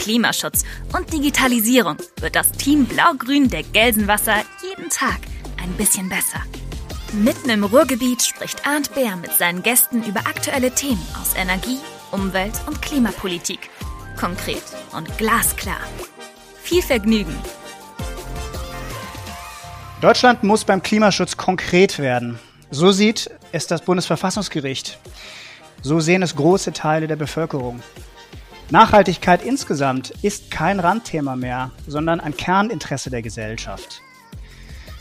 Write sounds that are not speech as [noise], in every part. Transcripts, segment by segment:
Klimaschutz und Digitalisierung wird das Team Blau-Grün der Gelsenwasser jeden Tag ein bisschen besser. Mitten im Ruhrgebiet spricht Arndt Bär mit seinen Gästen über aktuelle Themen aus Energie, Umwelt und Klimapolitik. Konkret und glasklar. Viel Vergnügen! Deutschland muss beim Klimaschutz konkret werden. So sieht es das Bundesverfassungsgericht. So sehen es große Teile der Bevölkerung. Nachhaltigkeit insgesamt ist kein Randthema mehr, sondern ein Kerninteresse der Gesellschaft.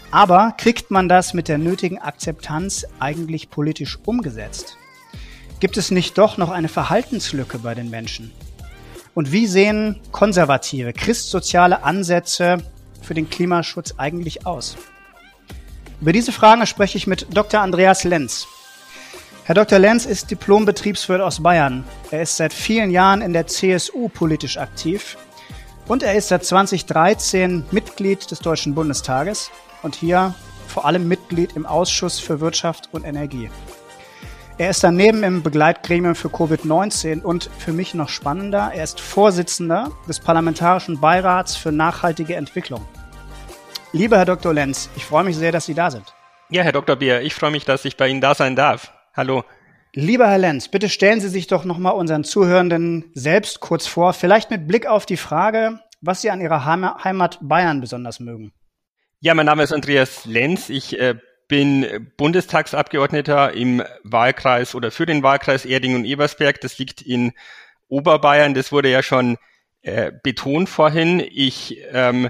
Aber kriegt man das mit der nötigen Akzeptanz eigentlich politisch umgesetzt? Gibt es nicht doch noch eine Verhaltenslücke bei den Menschen? Und wie sehen konservative, christsoziale Ansätze für den Klimaschutz eigentlich aus? Über diese Fragen spreche ich mit Dr. Andreas Lenz. Herr Dr. Lenz ist Diplom-Betriebswirt aus Bayern. Er ist seit vielen Jahren in der CSU politisch aktiv und er ist seit 2013 Mitglied des Deutschen Bundestages und hier vor allem Mitglied im Ausschuss für Wirtschaft und Energie. Er ist daneben im Begleitgremium für Covid-19 und für mich noch spannender, er ist Vorsitzender des Parlamentarischen Beirats für nachhaltige Entwicklung. Lieber Herr Dr. Lenz, ich freue mich sehr, dass Sie da sind. Ja, Herr Dr. Bier, ich freue mich, dass ich bei Ihnen da sein darf. Hallo. Lieber Herr Lenz, bitte stellen Sie sich doch nochmal unseren Zuhörenden selbst kurz vor, vielleicht mit Blick auf die Frage, was Sie an Ihrer Heimat Bayern besonders mögen. Ja, mein Name ist Andreas Lenz. Ich äh, bin Bundestagsabgeordneter im Wahlkreis oder für den Wahlkreis Erding und Ebersberg. Das liegt in Oberbayern. Das wurde ja schon äh, betont vorhin. Ich ähm,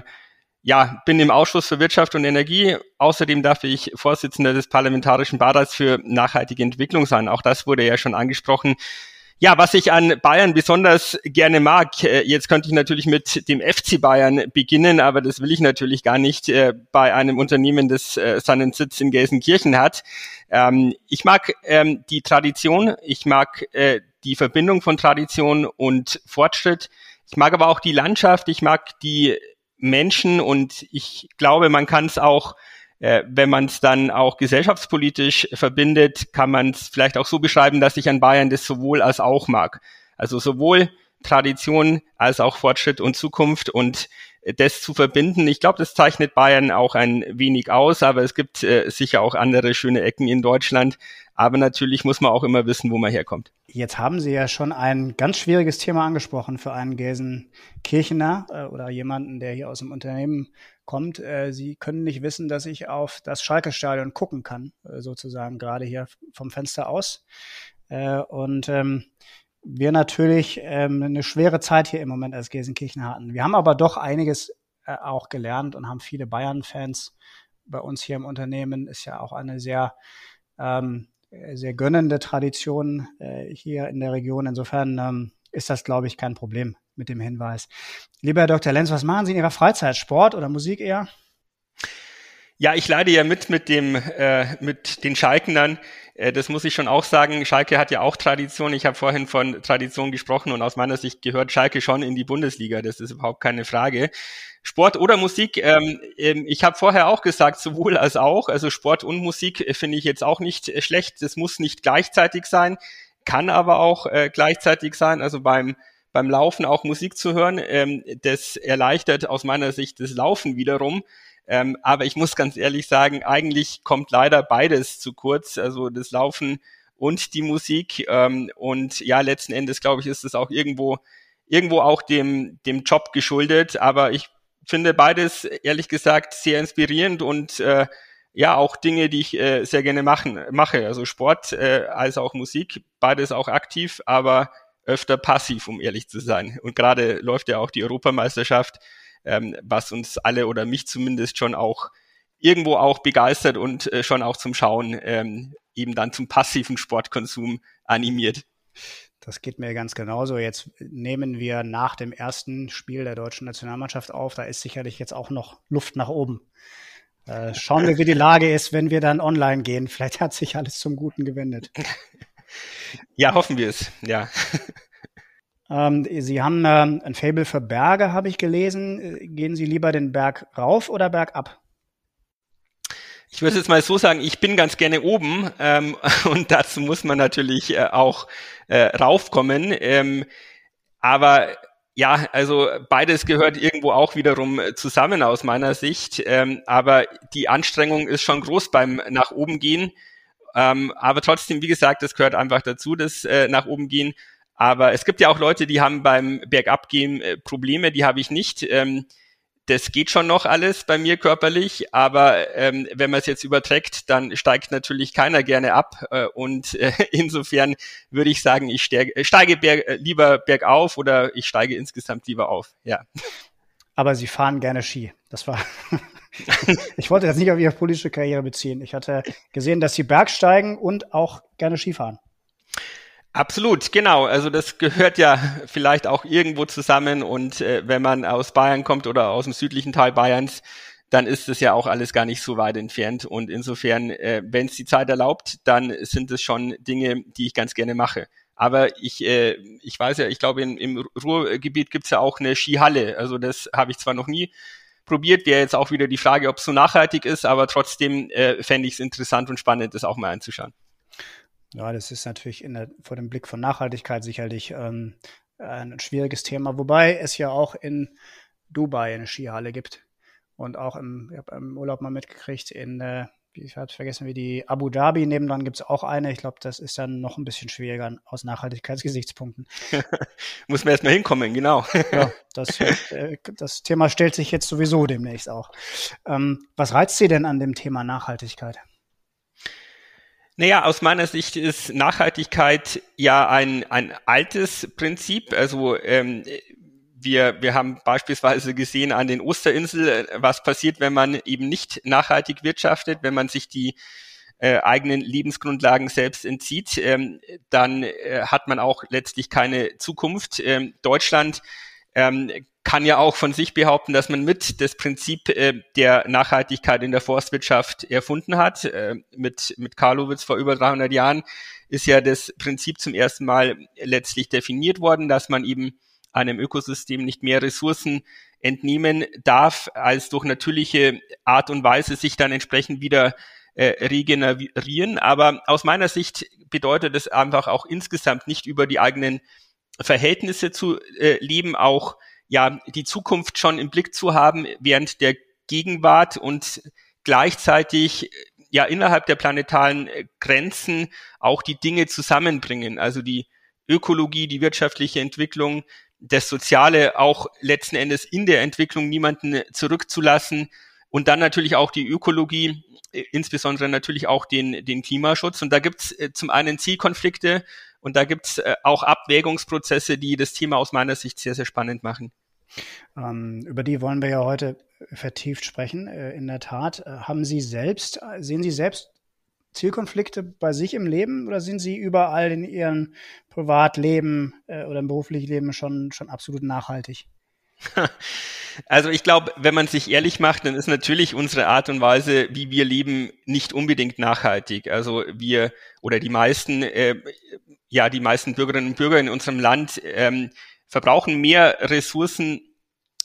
ja, bin im Ausschuss für Wirtschaft und Energie. Außerdem darf ich Vorsitzender des Parlamentarischen Beirats für nachhaltige Entwicklung sein. Auch das wurde ja schon angesprochen. Ja, was ich an Bayern besonders gerne mag, äh, jetzt könnte ich natürlich mit dem FC Bayern beginnen, aber das will ich natürlich gar nicht äh, bei einem Unternehmen, das äh, seinen Sitz in Gelsenkirchen hat. Ähm, ich mag ähm, die Tradition, ich mag die Verbindung von Tradition und Fortschritt. Ich mag aber auch die Landschaft, ich mag die Menschen und ich glaube, man kann es auch äh, wenn man es dann auch gesellschaftspolitisch verbindet, kann man es vielleicht auch so beschreiben, dass ich an Bayern das sowohl als auch mag. Also sowohl Tradition als auch Fortschritt und Zukunft und das zu verbinden. Ich glaube, das zeichnet Bayern auch ein wenig aus, aber es gibt äh, sicher auch andere schöne Ecken in Deutschland. Aber natürlich muss man auch immer wissen, wo man herkommt. Jetzt haben Sie ja schon ein ganz schwieriges Thema angesprochen für einen Gelsenkirchener äh, oder jemanden, der hier aus dem Unternehmen kommt. Äh, Sie können nicht wissen, dass ich auf das Schalke-Stadion gucken kann, äh, sozusagen gerade hier vom Fenster aus. Äh, und ähm, wir natürlich ähm, eine schwere Zeit hier im Moment als Gelsenkirchen hatten. Wir haben aber doch einiges äh, auch gelernt und haben viele Bayern-Fans bei uns hier im Unternehmen. Ist ja auch eine sehr, ähm, sehr gönnende Tradition äh, hier in der Region. Insofern ähm, ist das, glaube ich, kein Problem mit dem Hinweis. Lieber Herr Dr. Lenz, was machen Sie in Ihrer Freizeit? Sport oder Musik eher? Ja, ich leide ja mit mit dem äh, mit den Schalkenern. Äh, das muss ich schon auch sagen. Schalke hat ja auch Tradition. Ich habe vorhin von Tradition gesprochen und aus meiner Sicht gehört Schalke schon in die Bundesliga. Das ist überhaupt keine Frage. Sport oder Musik, ähm, ähm, ich habe vorher auch gesagt, sowohl als auch. Also Sport und Musik äh, finde ich jetzt auch nicht äh, schlecht. Das muss nicht gleichzeitig sein, kann aber auch äh, gleichzeitig sein. Also beim beim Laufen auch Musik zu hören, ähm, das erleichtert aus meiner Sicht das Laufen wiederum. Ähm, aber ich muss ganz ehrlich sagen, eigentlich kommt leider beides zu kurz, also das Laufen und die Musik. Ähm, und ja, letzten Endes, glaube ich, ist es auch irgendwo, irgendwo auch dem, dem Job geschuldet. Aber ich finde beides, ehrlich gesagt, sehr inspirierend und äh, ja, auch Dinge, die ich äh, sehr gerne machen, mache. Also Sport äh, als auch Musik, beides auch aktiv, aber öfter passiv, um ehrlich zu sein. Und gerade läuft ja auch die Europameisterschaft ähm, was uns alle oder mich zumindest schon auch irgendwo auch begeistert und äh, schon auch zum Schauen ähm, eben dann zum passiven Sportkonsum animiert. Das geht mir ganz genauso. Jetzt nehmen wir nach dem ersten Spiel der deutschen Nationalmannschaft auf. Da ist sicherlich jetzt auch noch Luft nach oben. Äh, schauen wir, wie die Lage ist, wenn wir dann online gehen. Vielleicht hat sich alles zum Guten gewendet. [laughs] Ja, hoffen wir es. Ja. Ähm, Sie haben ähm, ein Fable für Berge, habe ich gelesen. Äh, gehen Sie lieber den Berg rauf oder bergab? Ich würde jetzt mal so sagen, ich bin ganz gerne oben ähm, [laughs] und dazu muss man natürlich äh, auch äh, raufkommen. Ähm, aber ja, also beides gehört irgendwo auch wiederum zusammen aus meiner Sicht. Ähm, aber die Anstrengung ist schon groß beim nach oben gehen. Ähm, aber trotzdem, wie gesagt, das gehört einfach dazu, das äh, nach oben gehen. Aber es gibt ja auch Leute, die haben beim Bergabgehen äh, Probleme, die habe ich nicht. Ähm, das geht schon noch alles bei mir körperlich, aber ähm, wenn man es jetzt überträgt, dann steigt natürlich keiner gerne ab. Äh, und äh, [laughs] insofern würde ich sagen, ich steige, äh, steige berg, äh, lieber bergauf oder ich steige insgesamt lieber auf. Ja. Aber Sie fahren gerne Ski. Das war. [laughs] ich wollte das nicht auf Ihre politische Karriere beziehen. Ich hatte gesehen, dass Sie Bergsteigen und auch gerne Ski fahren. Absolut, genau. Also das gehört ja vielleicht auch irgendwo zusammen und äh, wenn man aus Bayern kommt oder aus dem südlichen Teil Bayerns, dann ist es ja auch alles gar nicht so weit entfernt und insofern, äh, wenn es die Zeit erlaubt, dann sind es schon Dinge, die ich ganz gerne mache. Aber ich, äh, ich weiß ja, ich glaube, im Ruhrgebiet gibt's ja auch eine Skihalle. Also das habe ich zwar noch nie probiert, wäre jetzt auch wieder die Frage, ob es so nachhaltig ist, aber trotzdem äh, fände ich es interessant und spannend, das auch mal anzuschauen. Ja, das ist natürlich in der, vor dem Blick von Nachhaltigkeit sicherlich ähm, ein schwieriges Thema, wobei es ja auch in Dubai eine Skihalle gibt und auch im, ich habe im Urlaub mal mitgekriegt in äh, ich habe vergessen, wie die Abu Dhabi nebendran gibt es auch eine. Ich glaube, das ist dann noch ein bisschen schwieriger aus Nachhaltigkeitsgesichtspunkten. [laughs] Muss man erstmal hinkommen, genau. [laughs] ja, das, äh, das Thema stellt sich jetzt sowieso demnächst auch. Ähm, was reizt Sie denn an dem Thema Nachhaltigkeit? Naja, aus meiner Sicht ist Nachhaltigkeit ja ein, ein altes Prinzip. Also ähm, wir, wir haben beispielsweise gesehen an den Osterinseln, was passiert, wenn man eben nicht nachhaltig wirtschaftet, wenn man sich die äh, eigenen Lebensgrundlagen selbst entzieht, ähm, dann äh, hat man auch letztlich keine Zukunft. Ähm, Deutschland ähm, kann ja auch von sich behaupten, dass man mit das Prinzip äh, der Nachhaltigkeit in der Forstwirtschaft erfunden hat. Äh, mit, mit Karlowitz vor über 300 Jahren ist ja das Prinzip zum ersten Mal letztlich definiert worden, dass man eben einem Ökosystem nicht mehr Ressourcen entnehmen darf, als durch natürliche Art und Weise sich dann entsprechend wieder äh, regenerieren. Aber aus meiner Sicht bedeutet es einfach auch insgesamt nicht über die eigenen Verhältnisse zu äh, leben, auch ja die Zukunft schon im Blick zu haben während der Gegenwart und gleichzeitig ja innerhalb der planetaren Grenzen auch die Dinge zusammenbringen, also die Ökologie, die wirtschaftliche Entwicklung, das Soziale auch letzten Endes in der Entwicklung niemanden zurückzulassen und dann natürlich auch die Ökologie, äh, insbesondere natürlich auch den, den Klimaschutz. Und da gibt's äh, zum einen Zielkonflikte und da gibt's äh, auch Abwägungsprozesse, die das Thema aus meiner Sicht sehr, sehr spannend machen. Ähm, über die wollen wir ja heute vertieft sprechen. Äh, in der Tat, äh, haben Sie selbst, sehen Sie selbst Zielkonflikte bei sich im Leben oder sind Sie überall in Ihrem Privatleben äh, oder im beruflichen Leben schon, schon absolut nachhaltig? [laughs] Also ich glaube, wenn man sich ehrlich macht, dann ist natürlich unsere Art und Weise, wie wir leben, nicht unbedingt nachhaltig. Also wir oder die meisten, äh, ja, die meisten Bürgerinnen und Bürger in unserem Land ähm, verbrauchen mehr Ressourcen,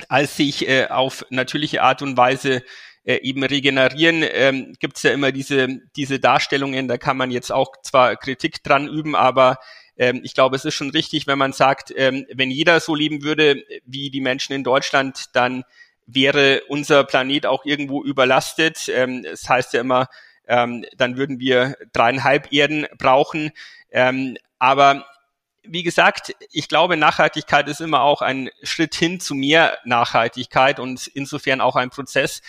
als sich äh, auf natürliche Art und Weise äh, eben regenerieren. Ähm, Gibt es ja immer diese, diese Darstellungen, da kann man jetzt auch zwar Kritik dran üben, aber ähm, ich glaube, es ist schon richtig, wenn man sagt, ähm, wenn jeder so leben würde wie die Menschen in Deutschland, dann wäre unser Planet auch irgendwo überlastet. Ähm, es heißt ja immer, ähm, dann würden wir dreieinhalb Erden brauchen. Ähm, aber wie gesagt, ich glaube, Nachhaltigkeit ist immer auch ein Schritt hin zu mehr Nachhaltigkeit und insofern auch ein Prozess.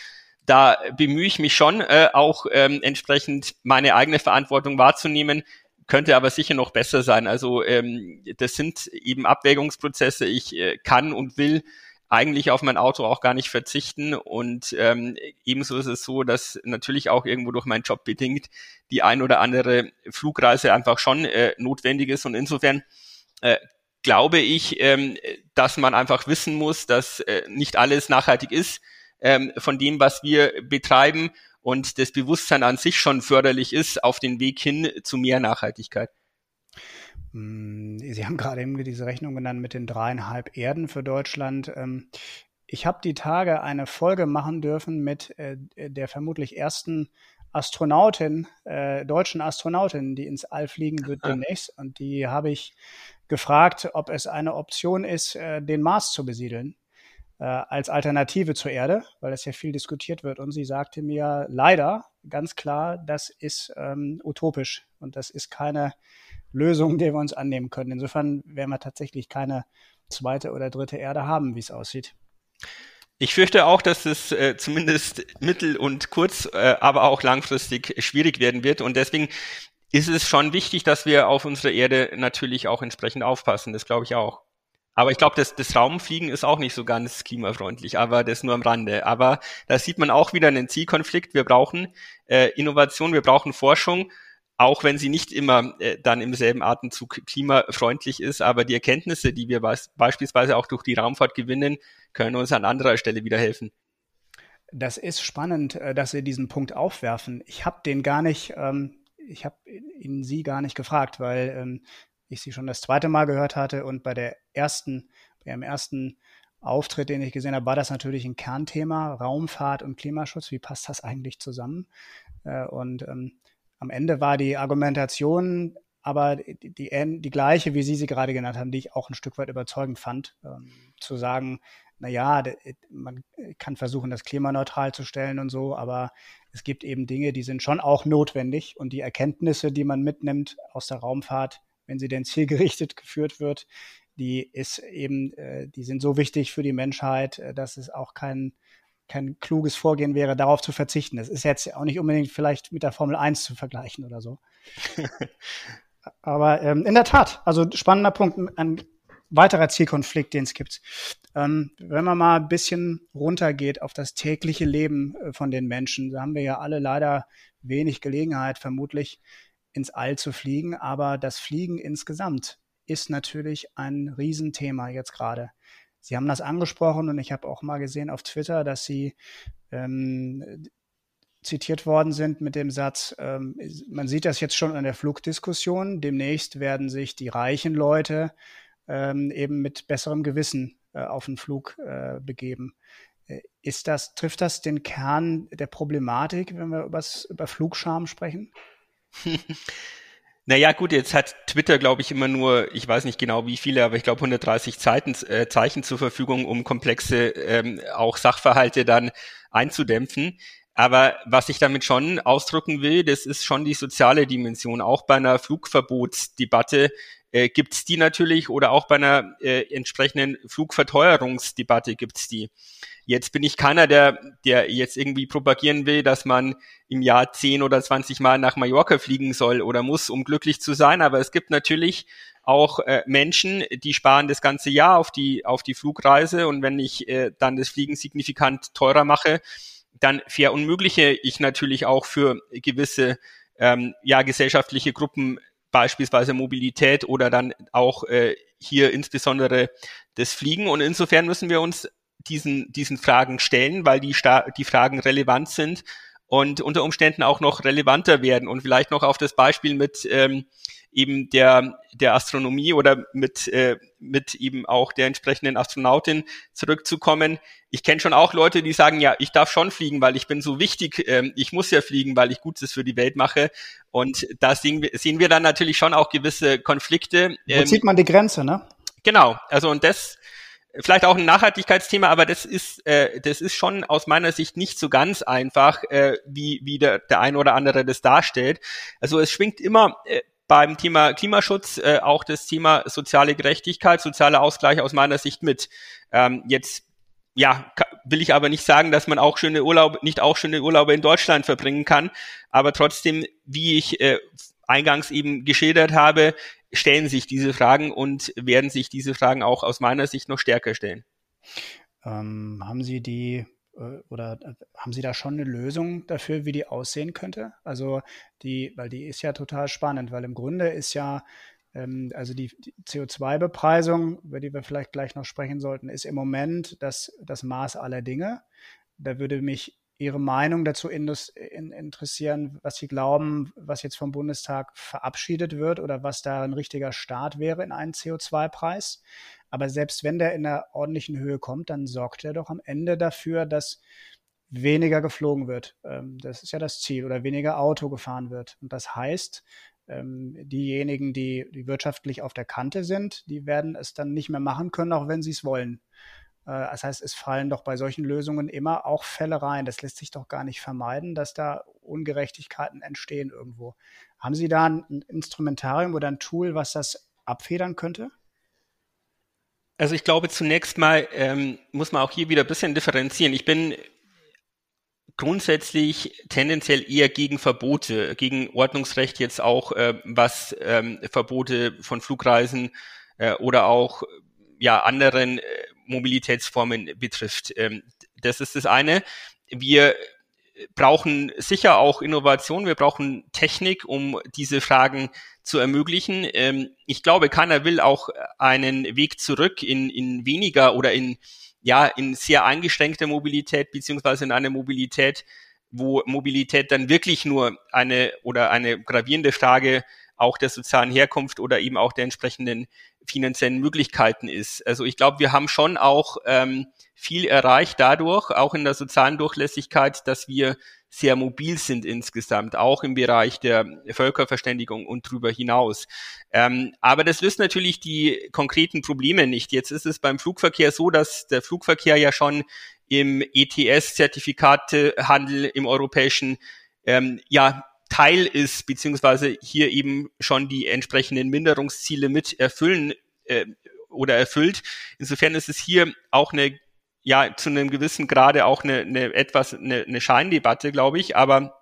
Da bemühe ich mich schon, äh, auch ähm, entsprechend meine eigene Verantwortung wahrzunehmen, könnte aber sicher noch besser sein. Also ähm, das sind eben Abwägungsprozesse. Ich äh, kann und will eigentlich auf mein Auto auch gar nicht verzichten. Und ähm, ebenso ist es so, dass natürlich auch irgendwo durch meinen Job bedingt die ein oder andere Flugreise einfach schon äh, notwendig ist. Und insofern äh, glaube ich, ähm, dass man einfach wissen muss, dass äh, nicht alles nachhaltig ist ähm, von dem, was wir betreiben und das Bewusstsein an sich schon förderlich ist auf den Weg hin zu mehr Nachhaltigkeit. Hm, Sie haben gerade eben diese Rechnung genannt mit den dreieinhalb Erden für Deutschland. Ähm, ich habe die Tage eine Folge machen dürfen mit äh, der vermutlich ersten Astronautin, äh, deutschen Astronautin, die ins All fliegen wird demnächst. Und die habe ich gefragt, ob es eine Option ist, äh, den Mars zu besiedeln äh, als Alternative zur Erde, weil das ja viel diskutiert wird. Und sie sagte mir leider ganz klar, das ist ähm, utopisch und das ist keine Lösung, der wir uns annehmen können. Insofern werden wir tatsächlich keine zweite oder dritte Erde haben, wie es aussieht. Ich fürchte auch, dass es äh, zumindest mittel- und kurz, äh, aber auch langfristig schwierig werden wird. Und deswegen ist es schon wichtig, dass wir auf unsere Erde natürlich auch entsprechend aufpassen. Das glaube ich auch. Aber ich glaube, das, das Raumfliegen ist auch nicht so ganz klimafreundlich, aber das nur am Rande. Aber da sieht man auch wieder einen Zielkonflikt. Wir brauchen äh, Innovation, wir brauchen Forschung, auch wenn sie nicht immer äh, dann im selben Atemzug klimafreundlich ist. Aber die Erkenntnisse, die wir beispielsweise auch durch die Raumfahrt gewinnen, können uns an anderer Stelle wieder helfen. Das ist spannend, äh, dass Sie diesen Punkt aufwerfen. Ich habe den gar nicht, ähm, ich habe ihn Sie gar nicht gefragt, weil ähm, ich sie schon das zweite Mal gehört hatte und bei der ersten, bei ihrem ersten Auftritt, den ich gesehen habe, war das natürlich ein Kernthema, Raumfahrt und Klimaschutz. Wie passt das eigentlich zusammen? Äh, und ähm, am Ende war die Argumentation aber die, die, die, gleiche, wie Sie sie gerade genannt haben, die ich auch ein Stück weit überzeugend fand, ähm, zu sagen, na ja, man kann versuchen, das klimaneutral zu stellen und so, aber es gibt eben Dinge, die sind schon auch notwendig und die Erkenntnisse, die man mitnimmt aus der Raumfahrt, wenn sie denn [laughs] zielgerichtet geführt wird, die ist eben, äh, die sind so wichtig für die Menschheit, äh, dass es auch kein, kein kluges Vorgehen wäre, darauf zu verzichten. Das ist jetzt auch nicht unbedingt vielleicht mit der Formel 1 zu vergleichen oder so. [laughs] Aber ähm, in der Tat, also spannender Punkt, ein weiterer Zielkonflikt, den es gibt. Ähm, wenn man mal ein bisschen runtergeht auf das tägliche Leben äh, von den Menschen, da haben wir ja alle leider wenig Gelegenheit, vermutlich ins All zu fliegen. Aber das Fliegen insgesamt ist natürlich ein Riesenthema jetzt gerade. Sie haben das angesprochen und ich habe auch mal gesehen auf Twitter, dass Sie ähm, zitiert worden sind mit dem Satz, ähm, man sieht das jetzt schon an der Flugdiskussion, demnächst werden sich die reichen Leute ähm, eben mit besserem Gewissen äh, auf den Flug äh, begeben. Äh, ist das, trifft das den Kern der Problematik, wenn wir über Flugscham sprechen? [laughs] Naja, gut, jetzt hat Twitter, glaube ich, immer nur, ich weiß nicht genau wie viele, aber ich glaube 130 Zeiten, äh, Zeichen zur Verfügung, um komplexe ähm, auch Sachverhalte dann einzudämpfen. Aber was ich damit schon ausdrücken will, das ist schon die soziale Dimension. Auch bei einer Flugverbotsdebatte äh, gibt's die natürlich oder auch bei einer äh, entsprechenden Flugverteuerungsdebatte gibt's die. Jetzt bin ich keiner, der, der jetzt irgendwie propagieren will, dass man im Jahr 10 oder 20 Mal nach Mallorca fliegen soll oder muss, um glücklich zu sein. Aber es gibt natürlich auch äh, Menschen, die sparen das ganze Jahr auf die, auf die Flugreise. Und wenn ich äh, dann das Fliegen signifikant teurer mache, dann verunmögliche ich natürlich auch für gewisse ähm, ja, gesellschaftliche Gruppen beispielsweise Mobilität oder dann auch äh, hier insbesondere das Fliegen. Und insofern müssen wir uns diesen, diesen Fragen stellen, weil die, die Fragen relevant sind und unter Umständen auch noch relevanter werden und vielleicht noch auf das Beispiel mit ähm, eben der, der Astronomie oder mit, äh, mit eben auch der entsprechenden Astronautin zurückzukommen. Ich kenne schon auch Leute, die sagen, ja, ich darf schon fliegen, weil ich bin so wichtig, ähm, ich muss ja fliegen, weil ich Gutes für die Welt mache. Und da sehen wir, sehen wir dann natürlich schon auch gewisse Konflikte. Wo ähm, zieht man die Grenze, ne? Genau, also und das vielleicht auch ein Nachhaltigkeitsthema, aber das ist, äh, das ist schon aus meiner Sicht nicht so ganz einfach, äh, wie, wie der, der ein oder andere das darstellt. Also es schwingt immer äh, beim Thema Klimaschutz äh, auch das Thema soziale Gerechtigkeit, sozialer Ausgleich aus meiner Sicht mit. Ähm, jetzt ja, will ich aber nicht sagen, dass man auch schöne Urlaube, nicht auch schöne Urlaube in Deutschland verbringen kann. Aber trotzdem, wie ich äh, eingangs eben geschildert habe, stellen sich diese Fragen und werden sich diese Fragen auch aus meiner Sicht noch stärker stellen. Ähm, haben Sie die äh, oder äh, haben Sie da schon eine Lösung dafür, wie die aussehen könnte? Also die, weil die ist ja total spannend, weil im Grunde ist ja Ähm, also die, die CO2-Bepreisung, über die wir vielleicht gleich noch sprechen sollten, ist im Moment das, das Maß aller Dinge. Da würde mich Ihre Meinung dazu interessieren, was Sie glauben, was jetzt vom Bundestag verabschiedet wird oder was da ein richtiger Start wäre in einen CO2-Preis. Aber selbst wenn der in einer ordentlichen Höhe kommt, dann sorgt er doch am Ende dafür, dass weniger geflogen wird. Ähm, das ist ja das Ziel oder weniger Auto gefahren wird. Und das heißt, ähm, diejenigen, die, die wirtschaftlich auf der Kante sind, die werden es dann nicht mehr machen können, auch wenn sie es wollen. Äh, das heißt, es fallen doch bei solchen Lösungen immer auch Fälle rein. Das lässt sich doch gar nicht vermeiden, dass da Ungerechtigkeiten entstehen irgendwo. Haben Sie da ein Instrumentarium oder ein Tool, was das abfedern könnte? Also ich glaube, zunächst mal ähm, muss man auch hier wieder ein bisschen differenzieren. Ich bin grundsätzlich tendenziell eher gegen Verbote, gegen Ordnungsrecht jetzt auch, äh, was ähm, Verbote von Flugreisen äh, oder auch ja anderen äh, Mobilitätsformen betrifft. Ähm, das ist das eine. Wir brauchen sicher auch Innovation, wir brauchen Technik, um diese Fragen zu ermöglichen. Ähm, ich glaube, keiner will auch einen Weg zurück in, in weniger oder in, ja, in sehr eingeschränkte Mobilität, beziehungsweise in eine Mobilität, wo Mobilität dann wirklich nur eine oder eine gravierende Frage auch der sozialen Herkunft oder eben auch der entsprechenden finanziellen Möglichkeiten ist. Also ich glaube, wir haben schon auch ähm, viel erreicht dadurch, auch in der sozialen Durchlässigkeit, dass wir sehr mobil sind insgesamt, auch im Bereich der Völkerverständigung und darüber hinaus. Ähm, aber das löst natürlich die konkreten Probleme nicht. Jetzt ist es beim Flugverkehr so, dass der Flugverkehr ja schon im ETS-Zertifikatehandel im europäischen ähm, ja Teil ist, beziehungsweise hier eben schon die entsprechenden Minderungsziele mit erfüllen äh, oder erfüllt. Insofern ist es hier auch eine, ja, zu einem gewissen Grade auch eine, eine etwas, eine, eine Scheindebatte, glaube ich. Aber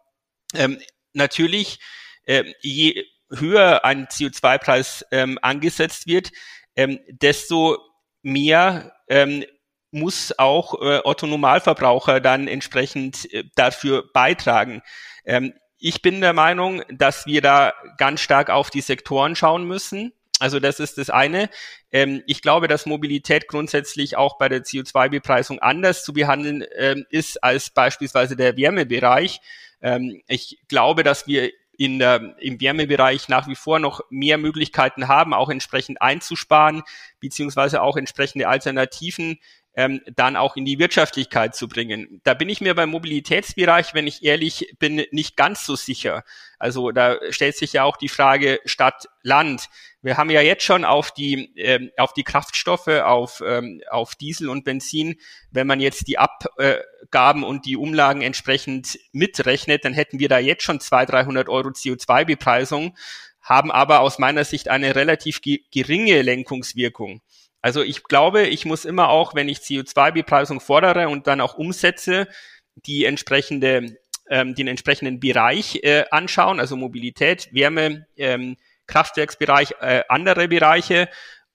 ähm, natürlich, äh, je höher ein CO2-Preis ähm, angesetzt wird, ähm, desto mehr ähm, muss auch äh, Otto Normalverbraucher dann entsprechend äh, dafür beitragen. Ähm, ich bin der Meinung, dass wir da ganz stark auf die Sektoren schauen müssen. Also das ist das eine. Ähm, ich glaube, dass Mobilität grundsätzlich auch bei der CO2-Bepreisung anders zu behandeln ähm, ist als beispielsweise der Wärmebereich. Ähm, ich glaube, dass wir in der, im Wärmebereich nach wie vor noch mehr Möglichkeiten haben, auch entsprechend einzusparen, beziehungsweise auch entsprechende Alternativen ähm, dann auch in die Wirtschaftlichkeit zu bringen. Da bin ich mir beim Mobilitätsbereich, wenn ich ehrlich bin, nicht ganz so sicher. Also da stellt sich ja auch die Frage Stadt, Land. Wir haben ja jetzt schon auf die, ähm, auf die Kraftstoffe, auf, ähm, auf Diesel und Benzin, wenn man jetzt die Abgaben und die Umlagen entsprechend mitrechnet, dann hätten wir da jetzt schon 200, 300 Euro CO2-Bepreisung, haben aber aus meiner Sicht eine relativ geringe Lenkungswirkung. Also ich glaube, ich muss immer auch, wenn ich CO2-Bepreisung fordere und dann auch umsetze, die entsprechende, ähm, den entsprechenden Bereich äh, anschauen, also Mobilität, Wärme, ähm, Kraftwerksbereich, äh, andere Bereiche.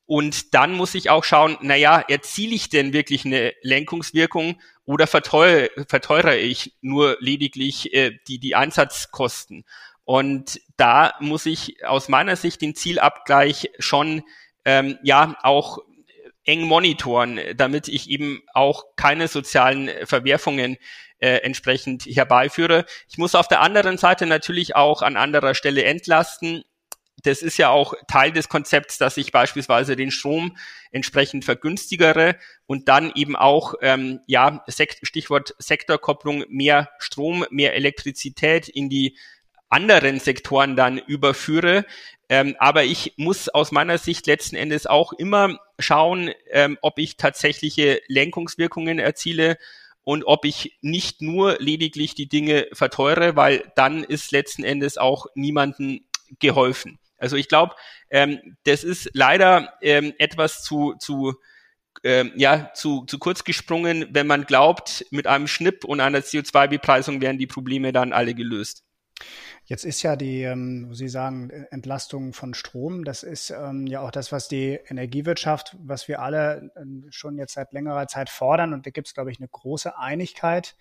Und dann muss ich auch schauen, naja, erziele ich denn wirklich eine Lenkungswirkung oder verteure, verteure ich nur lediglich äh, die, die Einsatzkosten? Und da muss ich aus meiner Sicht den Zielabgleich schon ähm, ja auch eng monitoren, damit ich eben auch keine sozialen Verwerfungen äh, entsprechend herbeiführe. Ich muss auf der anderen Seite natürlich auch an anderer Stelle entlasten. Das ist ja auch Teil des Konzepts, dass ich beispielsweise den Strom entsprechend vergünstigere und dann eben auch, ähm, ja, Stichwort Sektorkopplung, mehr Strom, mehr Elektrizität in die anderen Sektoren dann überführe. Ähm, aber ich muss aus meiner Sicht letzten Endes auch immer schauen, ähm, ob ich tatsächliche Lenkungswirkungen erziele und ob ich nicht nur lediglich die Dinge verteure, weil dann ist letzten Endes auch niemandem geholfen. Also ich glaube, ähm, das ist leider ähm, etwas zu, zu ähm, ja, zu, zu kurz gesprungen, wenn man glaubt, mit einem Schnipp und einer CO2-Bepreisung wären die Probleme dann alle gelöst. Jetzt ist ja die, ähm, Sie sagen, Entlastung von Strom, das ist ähm, ja auch das, was die Energiewirtschaft, was wir alle ähm, schon jetzt seit längerer Zeit fordern. Und da gibt es, glaube ich, eine große Einigkeit,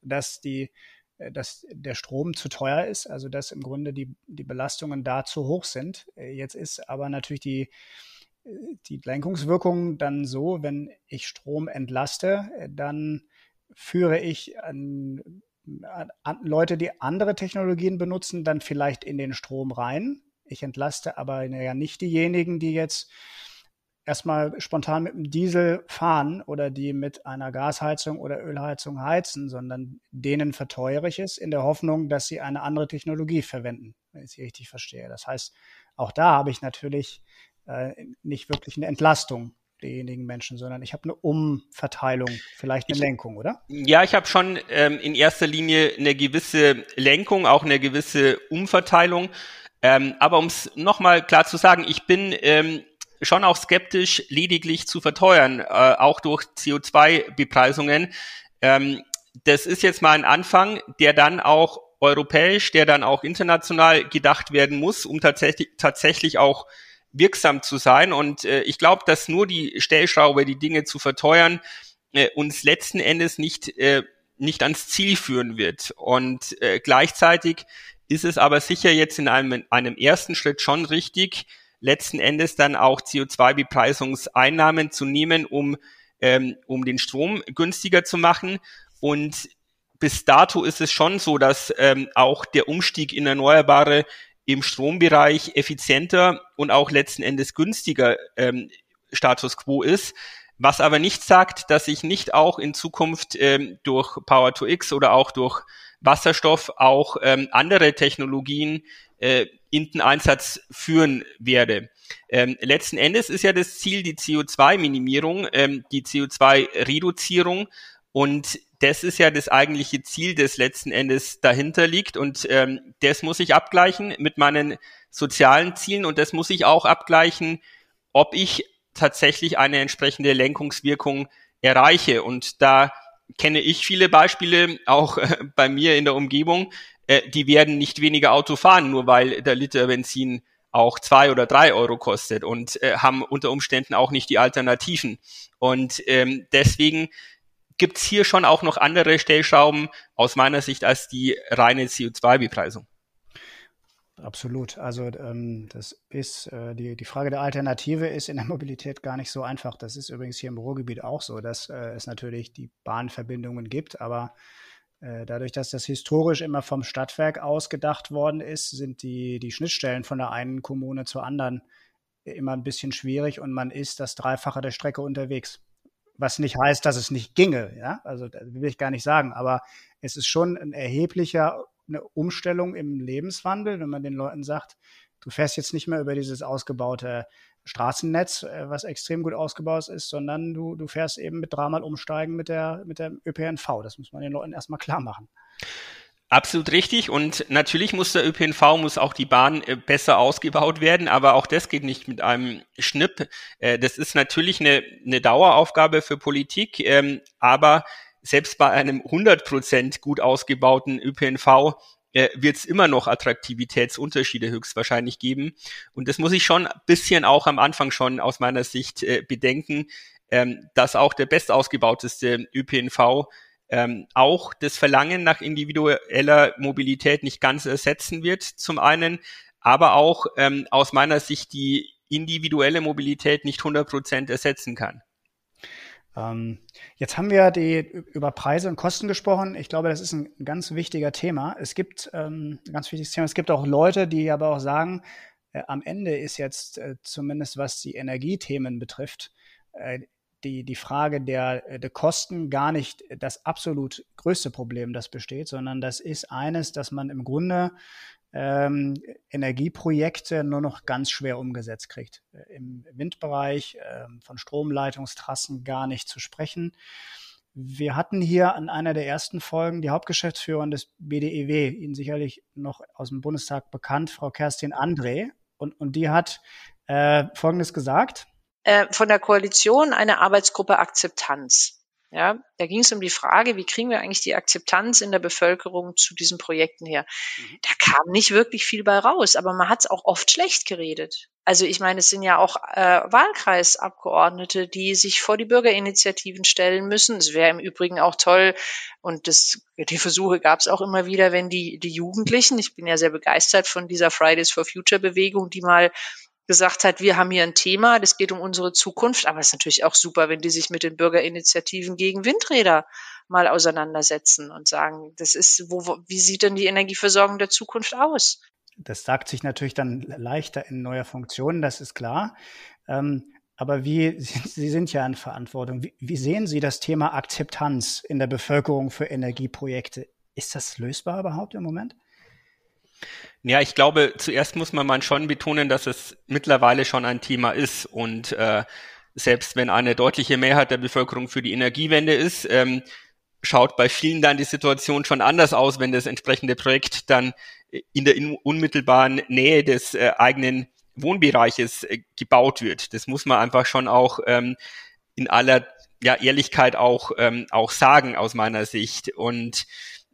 dass die äh, dass der Strom zu teuer ist, also dass im Grunde die, die Belastungen da zu hoch sind. Äh, jetzt ist aber natürlich die, die Lenkungswirkung dann so, wenn ich Strom entlaste, dann führe ich an Leute, die andere Technologien benutzen, dann vielleicht in den Strom rein. Ich entlaste aber ja nicht diejenigen, die jetzt erstmal spontan mit dem Diesel fahren oder die mit einer Gasheizung oder Ölheizung heizen, sondern denen verteuere ich es in der Hoffnung, dass sie eine andere Technologie verwenden, wenn ich sie richtig verstehe. Das heißt, auch da habe ich natürlich äh, nicht wirklich eine Entlastung derjenigen Menschen, sondern ich habe eine Umverteilung, vielleicht eine ich, Lenkung, oder? Ja, ich habe schon ähm, in erster Linie eine gewisse Lenkung, auch eine gewisse Umverteilung. Ähm, aber um es nochmal klar zu sagen, ich bin ähm, schon auch skeptisch, lediglich zu verteuern, äh, auch durch CO2-Bepreisungen. Ähm, das ist jetzt mal ein Anfang, der dann auch europäisch, der dann auch international gedacht werden muss, um tatsächlich, tatsächlich auch wirksam zu sein. Und äh, ich glaube, dass nur die Stellschraube, die Dinge zu verteuern, äh, uns letzten Endes nicht, äh, nicht ans Ziel führen wird. Und äh, gleichzeitig ist es aber sicher jetzt in einem, einem ersten Schritt schon richtig, letzten Endes dann auch CO2-Bepreisungseinnahmen zu nehmen, um, ähm, um den Strom günstiger zu machen. Und bis dato ist es schon so, dass ähm, auch der Umstieg in Erneuerbare im Strombereich effizienter und auch letzten Endes günstiger ähm, Status quo ist. Was aber nicht sagt, dass ich nicht auch in Zukunft ähm, durch Power to X oder auch durch Wasserstoff auch ähm, andere Technologien äh, in den Einsatz führen werde. Ähm, letzten Endes ist ja das Ziel die CO2-Minimierung, ähm, die CO2-Reduzierung und das ist ja das eigentliche Ziel, das letzten Endes dahinter liegt. Und ähm, das muss ich abgleichen mit meinen sozialen Zielen. Und das muss ich auch abgleichen, ob ich tatsächlich eine entsprechende Lenkungswirkung erreiche. Und da kenne ich viele Beispiele, auch äh, bei mir in der Umgebung, äh, die werden nicht weniger Auto fahren, nur weil der Liter Benzin auch zwei oder drei Euro kostet und äh, haben unter Umständen auch nicht die Alternativen. Und ähm, deswegen gibt's hier schon auch noch andere Stellschrauben aus meiner Sicht als die reine CO2-Bepreisung. Absolut. Also ähm, das ist äh, die, die Frage der Alternative ist in der Mobilität gar nicht so einfach. Das ist übrigens hier im Ruhrgebiet auch so, dass äh, es natürlich die Bahnverbindungen gibt, aber äh, dadurch, dass das historisch immer vom Stadtwerk aus gedacht worden ist, sind die, die Schnittstellen von der einen Kommune zur anderen immer ein bisschen schwierig und man ist das Dreifache der Strecke unterwegs. Was nicht heißt, dass es nicht ginge, ja, also will ich gar nicht sagen, aber es ist schon ein erheblicher eine Umstellung im Lebenswandel, wenn man den Leuten sagt, du fährst jetzt nicht mehr über dieses ausgebaute Straßennetz, äh, was extrem gut ausgebaut ist, sondern du, du fährst eben mit dreimal umsteigen mit der, mit der ÖPNV. Das muss man den Leuten erstmal klar machen. Absolut richtig. Und natürlich muss der ÖPNV, muss auch die Bahn äh, besser ausgebaut werden. Aber auch das geht nicht mit einem Schnipp. Äh, das ist natürlich eine, eine Daueraufgabe für Politik. Ähm, aber selbst bei einem 100 Prozent gut ausgebauten ÖPNV äh, wird es immer noch Attraktivitätsunterschiede höchstwahrscheinlich geben. Und das muss ich schon ein bisschen auch am Anfang schon aus meiner Sicht bedenken, ähm, dass auch der bestausgebauteste ÖPNV ähm, auch das Verlangen nach individueller Mobilität nicht ganz ersetzen wird, zum einen, aber auch ähm, aus meiner Sicht die individuelle Mobilität nicht 100 Prozent ersetzen kann. Ähm, jetzt haben wir die, über Preise und Kosten gesprochen. Ich glaube, das ist ein ganz wichtiger Thema. Es gibt ähm, ein ganz wichtiges Thema. Es gibt auch Leute, die aber auch sagen, äh, am Ende ist jetzt äh, zumindest was die Energiethemen betrifft, äh, die, die Frage der, äh, der Kosten gar nicht das absolut größte Problem, das besteht, sondern das ist eines, dass man im Grunde ähm, Energieprojekte nur noch ganz schwer umgesetzt kriegt. Äh, Im Windbereich äh, von Stromleitungstrassen gar nicht zu sprechen. Wir hatten hier an einer der ersten Folgen die Hauptgeschäftsführerin des BDEW, Ihnen sicherlich noch aus dem Bundestag bekannt, Frau Kerstin André. Und, und die hat äh, Folgendes gesagt. Äh, von der Koalition eine Arbeitsgruppe Akzeptanz. Ja, da ging es um die Frage, wie kriegen wir eigentlich die Akzeptanz in der Bevölkerung zu diesen Projekten her? Mhm. Da kam nicht wirklich viel bei raus, aber man hat es auch oft schlecht geredet. Also ich meine, es sind ja auch äh, Wahlkreisabgeordnete, die sich vor die Bürgerinitiativen stellen müssen. Es wäre im Übrigen auch toll, und das, die Versuche gab es auch immer wieder, wenn die, die Jugendlichen, ich bin ja sehr begeistert von dieser Fridays for Future Bewegung, die mal gesagt hat, wir haben hier ein Thema, das geht um unsere Zukunft, aber es ist natürlich auch super, wenn die sich mit den Bürgerinitiativen gegen Windräder mal auseinandersetzen und sagen, das ist, wo, wie sieht denn die Energieversorgung der Zukunft aus? Das sagt sich natürlich dann leichter in neuer Funktion, das ist klar. Ähm, aber wie, [laughs] Sie sind ja in Verantwortung. Wie, wie sehen Sie das Thema Akzeptanz in der Bevölkerung für Energieprojekte? Ist das lösbar überhaupt im Moment? Ja, ich glaube, zuerst muss man schon betonen, dass es mittlerweile schon ein Thema ist und äh, selbst wenn eine deutliche Mehrheit der Bevölkerung für die Energiewende ist, ähm, schaut bei vielen dann die Situation schon anders aus, wenn das entsprechende Projekt dann in der unmittelbaren Nähe des äh, eigenen Wohnbereiches äh, gebaut wird. Das muss man einfach schon auch ähm, in aller ja, Ehrlichkeit auch, ähm, auch sagen aus meiner Sicht. Und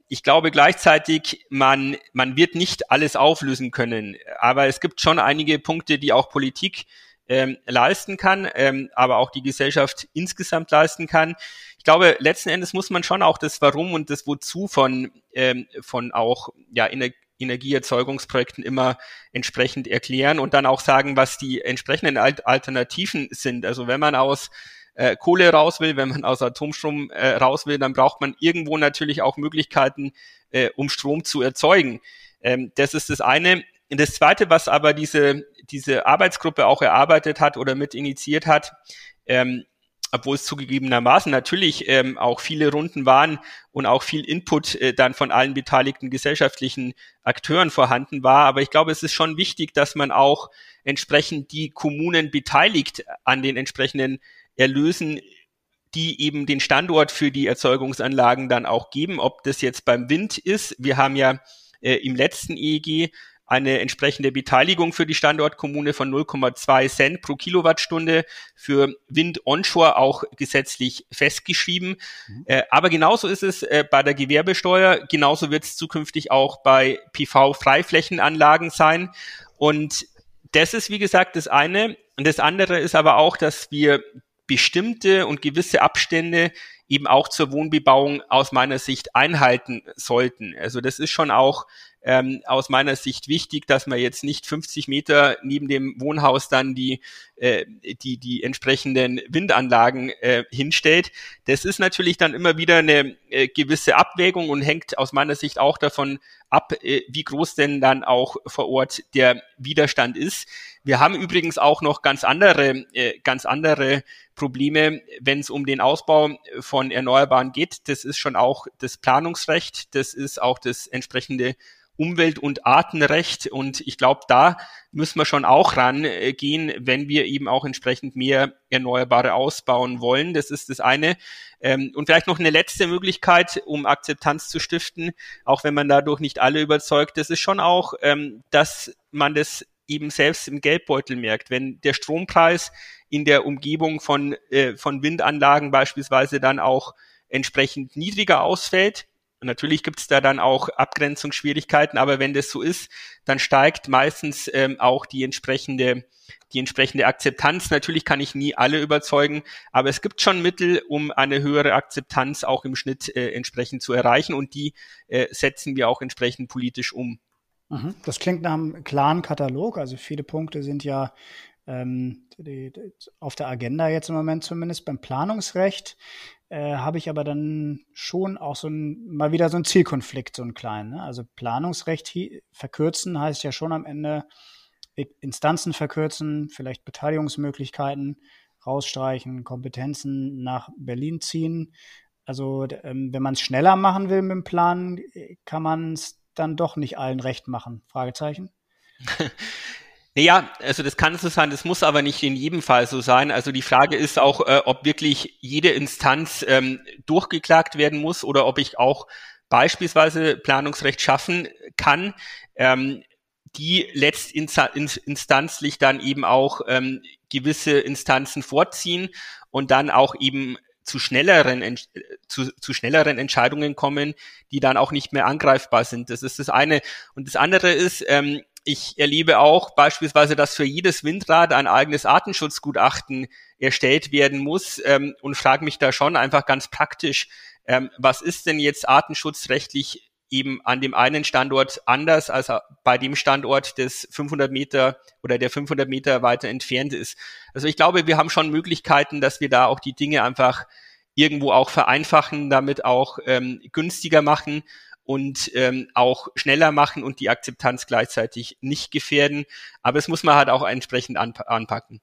ich glaube gleichzeitig, man, man wird nicht alles auflösen können. Aber es gibt schon einige Punkte, die auch Politik ähm, leisten kann, ähm, aber auch die Gesellschaft insgesamt leisten kann. Ich glaube, letzten Endes muss man schon auch das Warum und das Wozu von, ähm, von auch ja, Ener Energieerzeugungsprojekten immer entsprechend erklären und dann auch sagen, was die entsprechenden Alternativen sind. Also wenn man aus äh, Kohle raus will, wenn man aus Atomstrom äh, raus will, dann braucht man irgendwo natürlich auch Möglichkeiten, äh, um Strom zu erzeugen. Ähm, das ist das eine. Das zweite, was aber diese, diese Arbeitsgruppe auch erarbeitet hat oder mit initiiert hat, ähm, obwohl es zugegebenermaßen natürlich ähm, auch viele Runden waren und auch viel Input äh, dann von allen beteiligten gesellschaftlichen Akteuren vorhanden war. Aber ich glaube, es ist schon wichtig, dass man auch entsprechend die Kommunen beteiligt an den entsprechenden Erlösen, die eben den Standort für die Erzeugungsanlagen dann auch geben, ob das jetzt beim Wind ist. Wir haben ja äh, im letzten EEG eine entsprechende Beteiligung für die Standortkommune von 0,2 Cent pro Kilowattstunde für Wind onshore auch gesetzlich festgeschrieben. Mhm. Äh, aber genauso ist es äh, bei der Gewerbesteuer, genauso wird es zukünftig auch bei PV-Freiflächenanlagen sein. Und das ist, wie gesagt, das eine. Und das andere ist aber auch, dass wir bestimmte und gewisse Abstände eben auch zur Wohnbebauung aus meiner Sicht einhalten sollten. Also das ist schon auch ähm, aus meiner Sicht wichtig, dass man jetzt nicht 50 Meter neben dem Wohnhaus dann die, äh, die, die entsprechenden Windanlagen äh, hinstellt. Das ist natürlich dann immer wieder eine äh, gewisse Abwägung und hängt aus meiner Sicht auch davon ab, äh, wie groß denn dann auch vor Ort der Widerstand ist. Wir haben übrigens auch noch ganz andere, äh, ganz andere Probleme, wenn es um den Ausbau von Erneuerbaren geht. Das ist schon auch das Planungsrecht, das ist auch das entsprechende Umwelt- und Artenrecht. Und ich glaube, da müssen wir schon auch rangehen, wenn wir eben auch entsprechend mehr Erneuerbare ausbauen wollen. Das ist das eine. Ähm, und vielleicht noch eine letzte Möglichkeit, um Akzeptanz zu stiften, auch wenn man dadurch nicht alle überzeugt, das ist schon auch, ähm, dass man das eben selbst im Geldbeutel merkt. Wenn der Strompreis in der Umgebung von, äh, von Windanlagen beispielsweise dann auch entsprechend niedriger ausfällt, Natürlich gibt es da dann auch Abgrenzungsschwierigkeiten, aber wenn das so ist, dann steigt meistens ähm, auch die entsprechende, die entsprechende Akzeptanz. Natürlich kann ich nie alle überzeugen, aber es gibt schon Mittel, um eine höhere Akzeptanz auch im Schnitt äh, entsprechend zu erreichen und die äh, setzen wir auch entsprechend politisch um. Mhm. Das klingt nach einem klaren Katalog. Also viele Punkte sind ja ähm, die, die, auf der Agenda jetzt im Moment zumindest beim Planungsrecht äh, habe ich aber dann schon auch so ein, mal wieder so ein Zielkonflikt, so ein kleinen. Ne? Also Planungsrecht verkürzen heißt ja schon am Ende Instanzen verkürzen, vielleicht Beteiligungsmöglichkeiten rausstreichen, Kompetenzen nach Berlin ziehen. Also ähm, wenn man es schneller machen will mit dem Plan, kann man es dann doch nicht allen recht machen? Fragezeichen. [laughs] Naja, also das kann so sein, das muss aber nicht in jedem Fall so sein. Also die Frage ist auch, äh, ob wirklich jede Instanz ähm, durchgeklagt werden muss oder ob ich auch beispielsweise Planungsrecht schaffen kann, ähm, die letztinstanzlich dann eben auch ähm, gewisse Instanzen vorziehen und dann auch eben zu schnelleren, zu, zu schnelleren Entscheidungen kommen, die dann auch nicht mehr angreifbar sind. Das ist das eine. Und das andere ist, ähm, ich erlebe auch beispielsweise, dass für jedes Windrad ein eigenes Artenschutzgutachten erstellt werden muss ähm, und frage mich da schon einfach ganz praktisch, ähm, was ist denn jetzt artenschutzrechtlich eben an dem einen Standort anders als bei dem Standort, des 500 Meter oder der 500 Meter weiter entfernt ist. Also ich glaube, wir haben schon Möglichkeiten, dass wir da auch die Dinge einfach irgendwo auch vereinfachen, damit auch ähm, günstiger machen und ähm, auch schneller machen und die Akzeptanz gleichzeitig nicht gefährden. Aber es muss man halt auch entsprechend anp anpacken.